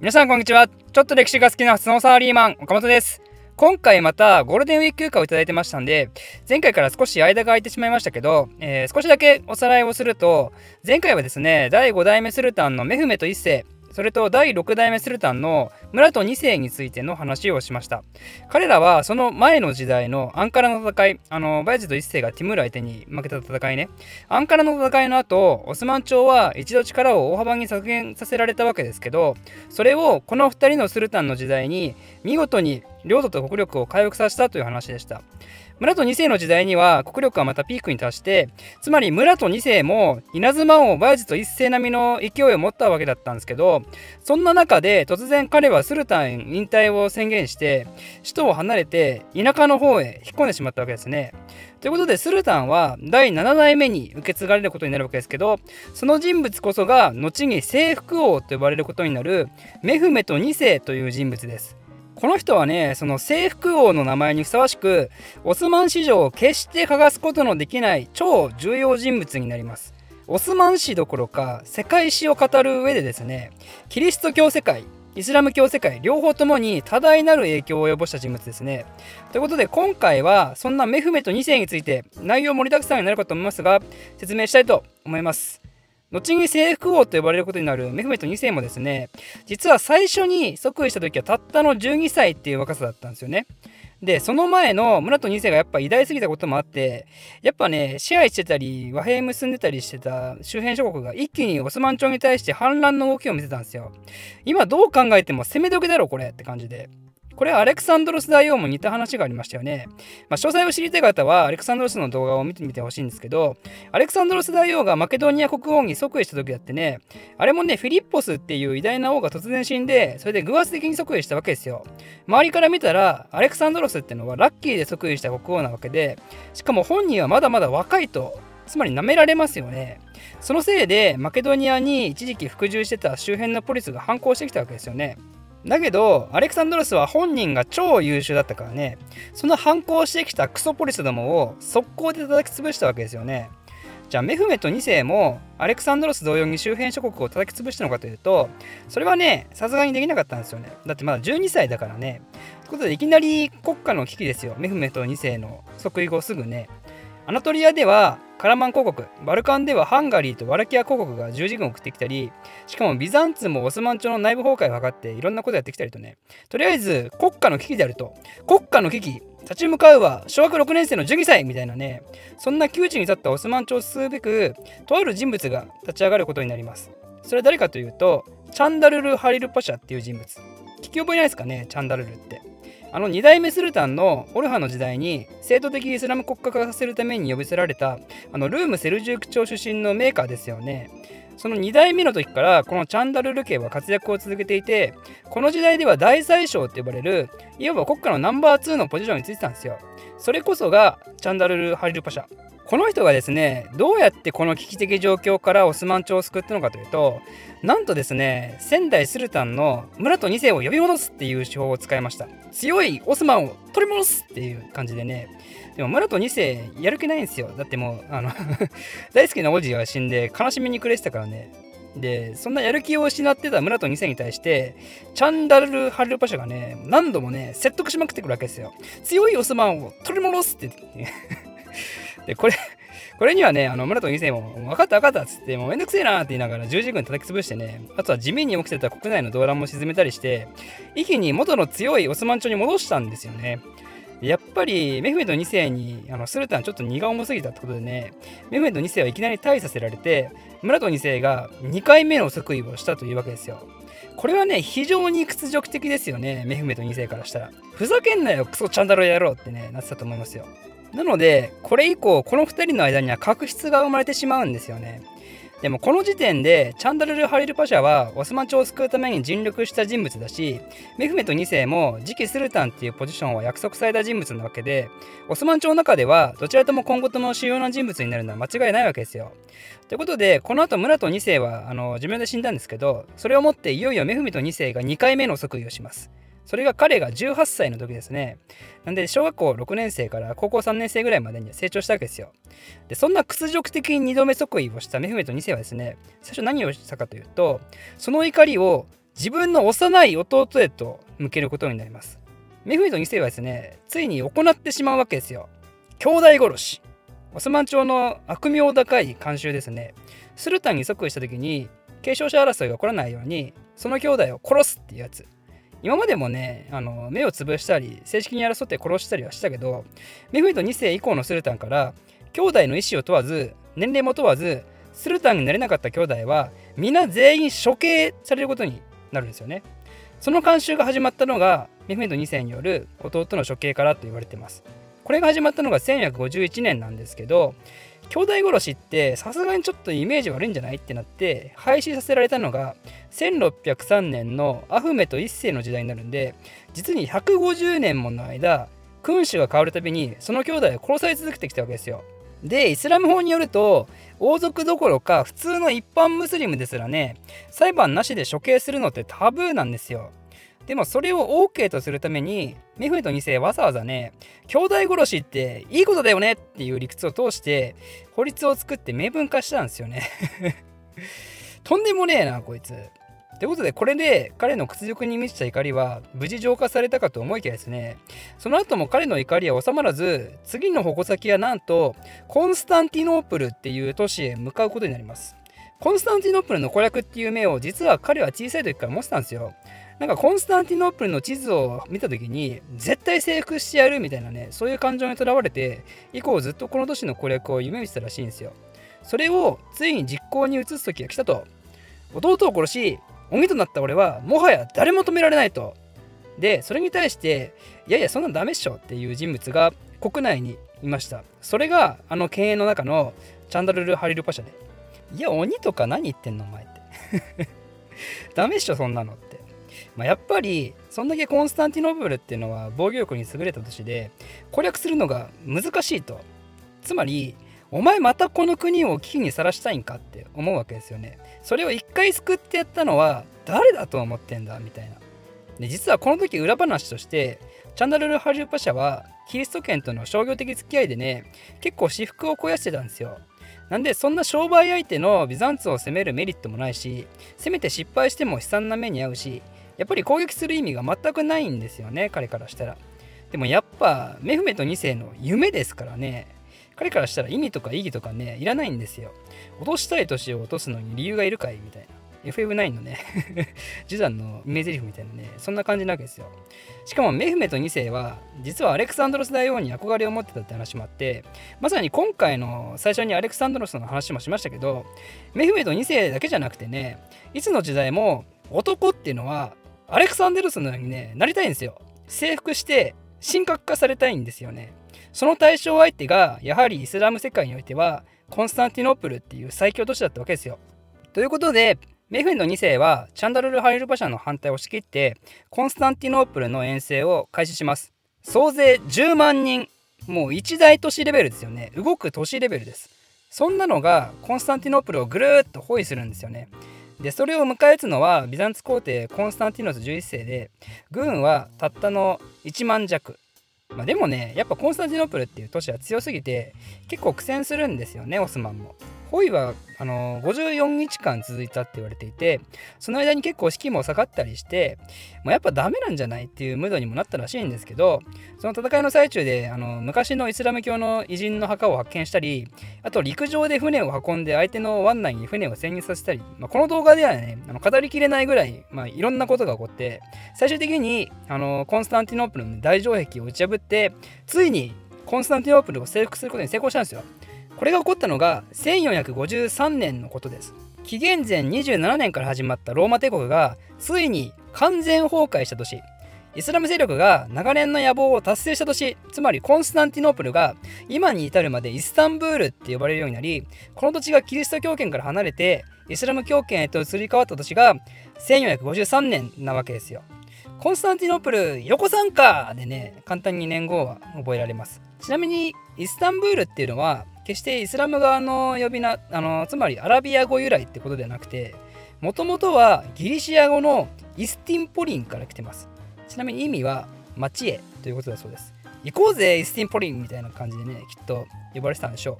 皆さんこんにちは。ちょっと歴史が好きな普通のサーリーマン、岡本です。今回またゴールデンウィーク休暇をいただいてましたんで、前回から少し間が空いてしまいましたけど、えー、少しだけおさらいをすると、前回はですね、第5代目スルタンのメフメト1世、それと第6代目スルタンの村と2世についての話をしました。彼らはその前の時代のアンカラの戦いあのバイジド1世がティムール相手に負けた戦いね。アンカラの戦いの後オスマン朝は一度力を大幅に削減させられたわけですけどそれをこの2人のスルタンの時代に見事に領土と国力を回復させたという話でした。村と2世の時代には国力はまたピークに達してつまり村と2世も稲妻王バイジと一世並みの勢いを持ったわけだったんですけどそんな中で突然彼はスルタン引退を宣言して首都を離れて田舎の方へ引っ込んでしまったわけですね。ということでスルタンは第7代目に受け継がれることになるわけですけどその人物こそが後に征服王と呼ばれることになるメフメト2世という人物です。この人はねその征服王の名前にふさわしくオスマン史上を決して欠かすことのできない超重要人物になりますオスマン史どころか世界史を語る上でですねキリスト教世界イスラム教世界両方ともに多大なる影響を及ぼした人物ですね。ということで今回はそんなメフメト2世について内容盛りだくさんになるかと思いますが説明したいと思います。後に征服王と呼ばれることになるメフメト2世もですね実は最初に即位した時はたったの12歳っていう若さだったんですよね。でその前の村と2世がやっぱ偉大すぎたこともあってやっぱね支配してたり和平結んでたりしてた周辺諸国が一気にオスマン朝に対して反乱の動きを見せたんですよ。今どう考えても攻め時だろこれって感じで。これはアレクサンドロス大王も似た話がありましたよね。まあ、詳細を知りたい方はアレクサンドロスの動画を見てみてほしいんですけど、アレクサンドロス大王がマケドニア国王に即位した時だってね、あれもね、フィリッポスっていう偉大な王が突然死んで、それで偶発的に即位したわけですよ。周りから見たら、アレクサンドロスってのはラッキーで即位した国王なわけで、しかも本人はまだまだ若いと。つまり舐められますよね。そのせいでマケドニアに一時期服従してた周辺のポリスが反抗してきたわけですよね。だけどアレクサンドロスは本人が超優秀だったからね。その反抗してきたクソポリスどもを速攻で叩き潰したわけですよね。じゃあメフメト2世もアレクサンドロス同様に周辺諸国を叩き潰したのかというとそれはねさすがにできなかったんですよね。だってまだ12歳だからね。ということでいきなり国家の危機ですよ。メフメト2世の即位後すぐね。アナトリアではカラマン公国バルカンではハンガリーとワラキア公国が十字軍を送ってきたりしかもビザンツもオスマン朝の内部崩壊を図っていろんなことやってきたりとね。とりあえず国家の危機であると。国家の危機立ち向かうは小学6年生の12歳みたいなね。そんな窮地に立ったオスマン朝を進むべくとある人物が立ち上がることになります。それは誰かというとチャンダルル・ハリル・パシャっていう人物。聞き覚えないですかね？チャンダルルって。あの2代目スルタンのオルハの時代に制度的イスラム国家化させるために呼び捨てられたあのルーム・セルジューク朝出身のメーカーですよね。その2代目の時からこのチャンダルル家は活躍を続けていてこの時代では大宰相って呼ばれるいわば国家のナンバー2のポジションについてたんですよ。それこそがチャンダルル・ハリルパシャ。この人がですねどうやってこの危機的状況からオスマン朝を救ったのかというとなんとですね仙台スルタンの村と2世を呼び戻すっていう手法を使いました。強いオスマンを取り戻すっていう感じでね。でも村と2世やる気ないんですよ。だってもうあの 大好きな王子が死んで悲しみに暮れてたからね。でそんなやる気を失ってた村と2世に対してチャンダル・ハルルパシャがね何度もね説得しまくってくるわけですよ。強いオスマンを取り戻すって。で、これ、これにはね、あの村と2世も、分かった分かったっつって、もうめんどくせえなって言いながら十字軍叩き潰してね、あとは地面に起きてた国内の動乱も沈めたりして、一気に元の強いオスマン朝に戻したんですよね。やっぱりメフメド2世にあのスルタンちょっと荷が重すぎたってことでね、メフメド2世はいきなり退位させられて、村と2世が2回目の即位をしたというわけですよ。これはね、非常に屈辱的ですよね、メフメト2世からしたら。ふざけんなよ、クソチャンダロ野郎ってね、なってたと思いますよ。なのでこれ以降この2人の間には確執が生まれてしまうんですよねでもこの時点でチャンダルル・ハリルパシャはオスマン朝を救うために尽力した人物だしメフメト2世も次期スルタンっていうポジションは約束された人物なわけでオスマン朝の中ではどちらとも今後とも主要な人物になるのは間違いないわけですよ。ということでこの後村と2世はあの寿命で死んだんですけどそれをもっていよいよメフメト2世が2回目の即位をします。それが彼が18歳の時ですね。なんで、小学校6年生から高校3年生ぐらいまでに成長したわけですよ。で、そんな屈辱的に2度目即位をしたメフメト2世はですね、最初何をしたかというと、その怒りを自分の幼い弟へと向けることになります。メフメド2世はですねついに行ってしまうわけですよ。兄弟殺し。オスマン朝の悪名高い慣習ですね。スルタンに即位した時に継承者争いが起こらないようにその兄弟を殺すっていうやつ。今までもねあの目を潰したり正式に争って殺したりはしたけどメフメド2世以降のスルタンから兄弟の意思を問わず年齢も問わずスルタンになれなかった兄弟は皆全員処刑されることになるんですよね。その慣習が始まったのがメフメド2世による弟の処刑からと言われています。これが始まったのが1451年なんですけど兄弟殺しってさすがにちょっとイメージ悪いんじゃない？ってなって廃止させられたのが1603年のアフメト1世の時代になるんで実に150年もの間君主が変わるたびにその兄弟は殺され続けてきたわけですよ。でイスラム法によると王族どころか普通の一般ムスリムですらね裁判なしで処刑するのってタブーなんですよ。でもそれを OK とするためにメフメト2世わざわざね兄弟殺しっていいことだよねっていう理屈を通して法律を作って明文化したんですよね。とんでもねえなこいつ。ということでこれで彼の屈辱に満ちた怒りは無事浄化されたかと思いきやですね。その後も彼の怒りは収まらず次の矛先はなんとコンスタンティノープルっていう都市へ向かうことになります。コンスタンティノープルの攻略っていう目を実は彼は小さい時から持ってたんですよ。なんかコンスタンティノープルの地図を見た時に絶対征服してやるみたいなねそういう感情にとらわれて以降ずっとこの都市の攻略を夢見てたらしいんですよそれをついに実行に移す時が来たと弟を殺し鬼となった俺はもはや誰も止められないと。で、それに対して、いやいや、そんなんダメっしょっていう人物が国内にいました。それが、あの犬猿の中のチャンダルル・ハリルパシャで。いや、鬼とか何言ってんのお前って。ダメっしょ、そんなのって。まあ、やっぱり、そんだけコンスタンティノーブルっていうのは防御力に優れた都市で、攻略するのが難しいと。つまり、お前またこの国を危機にさらしたいんかって思うわけですよね。それを一回救ってやったのは誰だと思ってんだ？みたいな。で実はこの時裏話としてチャンダルル・ハリューパシャはキリスト圏との商業的付き合いでね結構私服を肥やしてたんですよ。なんでそんな商売相手のビザンツを攻めるメリットもないしせめて失敗しても悲惨な目に遭うしやっぱり攻撃する意味が全くないんですよね彼からしたら。でもやっぱメフメト2世の夢ですからね彼からしたら意味とか意義とかね、いらないんですよ。落としたい年を落とすのに理由がいるかいみたいな。FF9 のね ジダンのイメージリフみたいなね、そんな感じなわけですよ。しかもメフメト2世は、実はアレクサンドロス大王に憧れを持ってたって話もあって、まさに今回の最初にアレクサンドロスの話もしましたけど、メフメト2世だけじゃなくてね、いつの時代も男っていうのは、アレクサンドロスのようにね、なりたいんですよ。征服して、神格化されたいんですよね。その対象相手がやはりイスラム世界においてはコンスタンティノープルっていう最強都市だったわけですよ。ということでメフェンの2世はチャンダルル・ハリルパシャの反対を押し切ってコンスタンティノープルの遠征を開始します。総勢10万人もう一大都市レベルですよね動く都市レベルです。そんなのがコンスタンティノープルをぐるっと包囲するんですよね。でそれを迎え撃つのはビザンツ皇帝コンスタンティノス11世で軍はたったの1万弱まあ、でもねやっぱコンスタンティノープルっていう都市は強すぎて結構苦戦するんですよねオスマンも。包囲はあの54日間続いたって言われていてその間に結構士気も下がったりしてもうやっぱダメなんじゃないっていうムードにもなったらしいんですけどその戦いの最中であの昔のイスラム教の偉人の墓を発見したりあと陸上で船を運んで相手の湾内に船を潜入させたり、まあ、この動画ではねあの語りきれないぐらい、まあ、いろんなことが起こって最終的にあのコンスタンティノープルの大城壁を打ち破ってついにコンスタンティノープルを征服することに成功したんですよ。これが起こったのが1453年のことです。紀元前27年から始まったローマ帝国がついに完全崩壊した年。イスラム勢力が長年の野望を達成した年。つまりコンスタンティノープルが今に至るまでイスタンブールって呼ばれるようになりこの土地がキリスト教圏から離れてイスラム教圏へと移り変わった年が1453年なわけですよ。コンスタンティノープル横参加でね簡単に年号は覚えられます。ちなみにイスタンブールっていうのは決してイスラム側の呼び名あのつまりアラビア語由来ってことではなくてもともとはギリシア語のイスティンポリンから来てます。ちなみに意味は町へということだそうです。行こうぜイスティンポリンみたいな感じでねきっと呼ばれてたんでしょ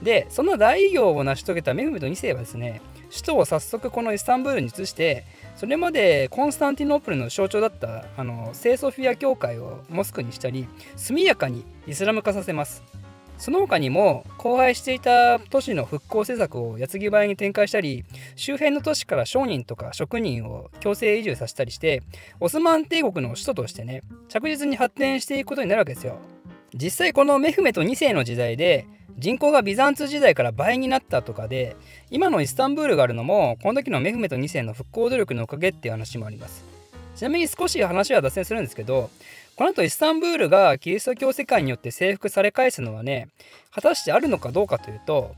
う。でその大偉業を成し遂げたメフメト2世はですね首都を早速このイスタンブールに移してそれまでコンスタンティノープルの象徴だったあの聖ソフィア教会をモスクにしたり速やかにイスラム化させます。その他にも荒廃していた都市の復興施策を矢継ぎ早に展開したり周辺の都市から商人とか職人を強制移住させたりしてオスマン帝国の首都としてね着実に発展していくことになるわけですよ。実際このメフメト2世の時代で人口がビザンツ時代から倍になったとかで今のイスタンブールがあるのもこの時のメフメト2世の復興努力のおかげっていう話もあります。ちなみに少し話は脱線するんですけどこの後イスタンブールがキリスト教世界によって征服され返すのはね果たしてあるのかどうかというと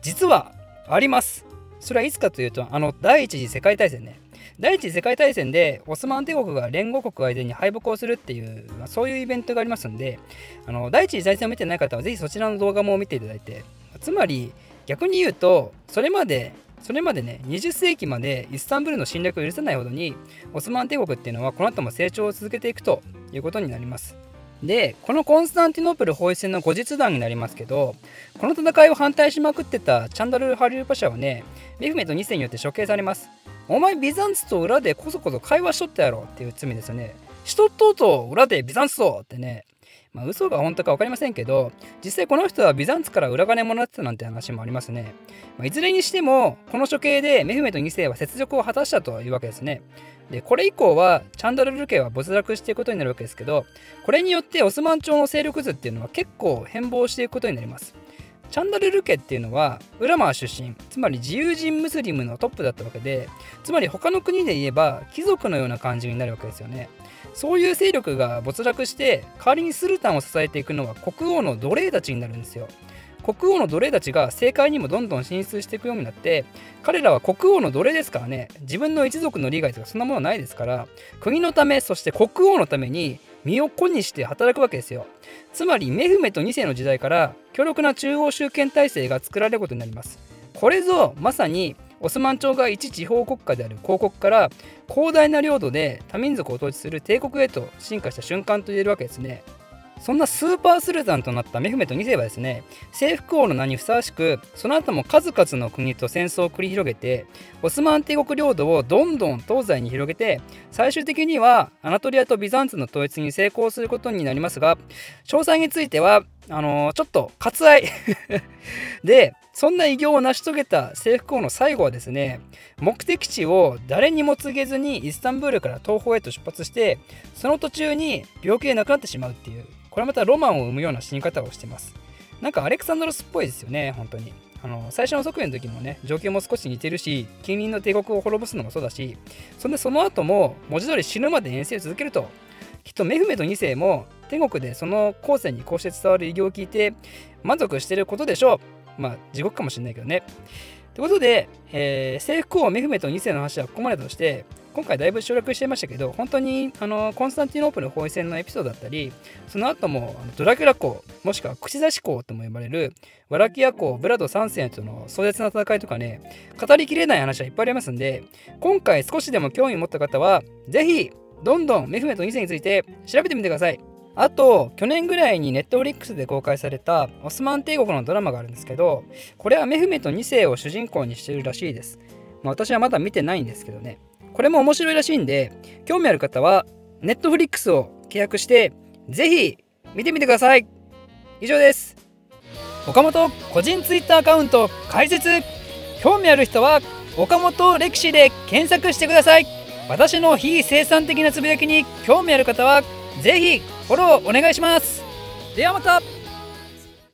実はあります。それはいつかというとあの第一次世界大戦ね。第一次世界大戦でオスマン帝国が連合国相手に敗北をするっていう、まあ、そういうイベントがありますんであの第一次大戦を見てない方はぜひそちらの動画も見ていただいてつまり逆に言うとそれまでそれまでね20世紀までイスタンブールの侵略を許さないほどにオスマン帝国っていうのはこの後も成長を続けていくということになります。でこのコンスタンティノープル包囲戦の後日談になりますけどこの戦いを反対しまくってたチャンダル・ハリウパシャはねメフメト2世によって処刑されます。お前ビザンツと裏でこそこそ会話しとったやろっていう罪ですよね。しとっとうと裏でビザンツとってねまあ、嘘が本当か分かりませんけど実際この人はビザンツから裏金もらってたなんて話もありますね、まあ、いずれにしてもこの処刑でメフメト2世は雪辱を果たしたというわけですね。でこれ以降はチャンドルル家は没落していくことになるわけですけどこれによってオスマン朝の勢力図っていうのは結構変貌していくことになります。チャンダルル家っていうのはウラマー出身つまり自由人ムスリムのトップだったわけでつまり他の国で言えば貴族のような感じになるわけですよね。そういう勢力が没落して代わりにスルタンを支えていくのは国王の奴隷たちになるんですよ。国王の奴隷たちが政界にもどんどん進出していくようになって彼らは国王の奴隷ですからね。自分の一族の利害とかそんなものはないですから国のためそして国王のために身を粉にして働くわけですよ。つまりメフメト2世の時代から強力な中央集権体制が作られることになります。これぞまさにオスマン朝が一地方国家である広国から広大な領土で多民族を統治する帝国へと進化した瞬間と言えるわけですね。そんなスーパースルザンとなったメフメト2世はですね征服王の名にふさわしくその後も数々の国と戦争を繰り広げてオスマン帝国領土をどんどん東西に広げて最終的にはアナトリアとビザンツの統一に成功することになりますが詳細についてはあのー、ちょっと割愛。でそんな偉業を成し遂げた征服王の最後はですね目的地を誰にも告げずにイスタンブールから東方へと出発してその途中に病気で亡くなってしまうっていうこれまたロマンを生むような死に方をしてます。なんかアレクサンドロスっぽいですよね本当に。あの最初の即位の時もね状況も少し似てるし近隣の帝国を滅ぼすのもそうだしそんでその後も文字通り死ぬまで遠征を続けるときっとメフメト2世も天国でその後世にこうして伝わる偉業を聞いて満足してることでしょうまあ、地獄かもしれないけどね。ということで、えー、制服王メフメト2世の話はここまでとして、今回だいぶ省略してましたけど、本当にあのコンスタンティノープル包囲戦のエピソードだったり、その後もドラキュラ公、もしくは口差し公とも呼ばれる、ワラキア公、ブラド3世との壮絶な戦いとかね、語りきれない話はいっぱいありますんで、今回少しでも興味を持った方は、ぜひ、どんどんメフメト2世について調べてみてください。あと、去年ぐらいにネットフリックスで公開されたオスマン帝国のドラマがあるんですけど、これはメフメト2世を主人公にしてるらしいです。まあ、私はまだ見てないんですけどね。これも面白いらしいんで、興味ある方は、ネットフリックスを契約して、ぜひ見てみてください。以上です。岡本個人ツイッターアカウント開設興味ある人は岡本歴史で検索してください私の非生産的なつぶやきに興味ある方はぜひフォローお願いします。ではまた。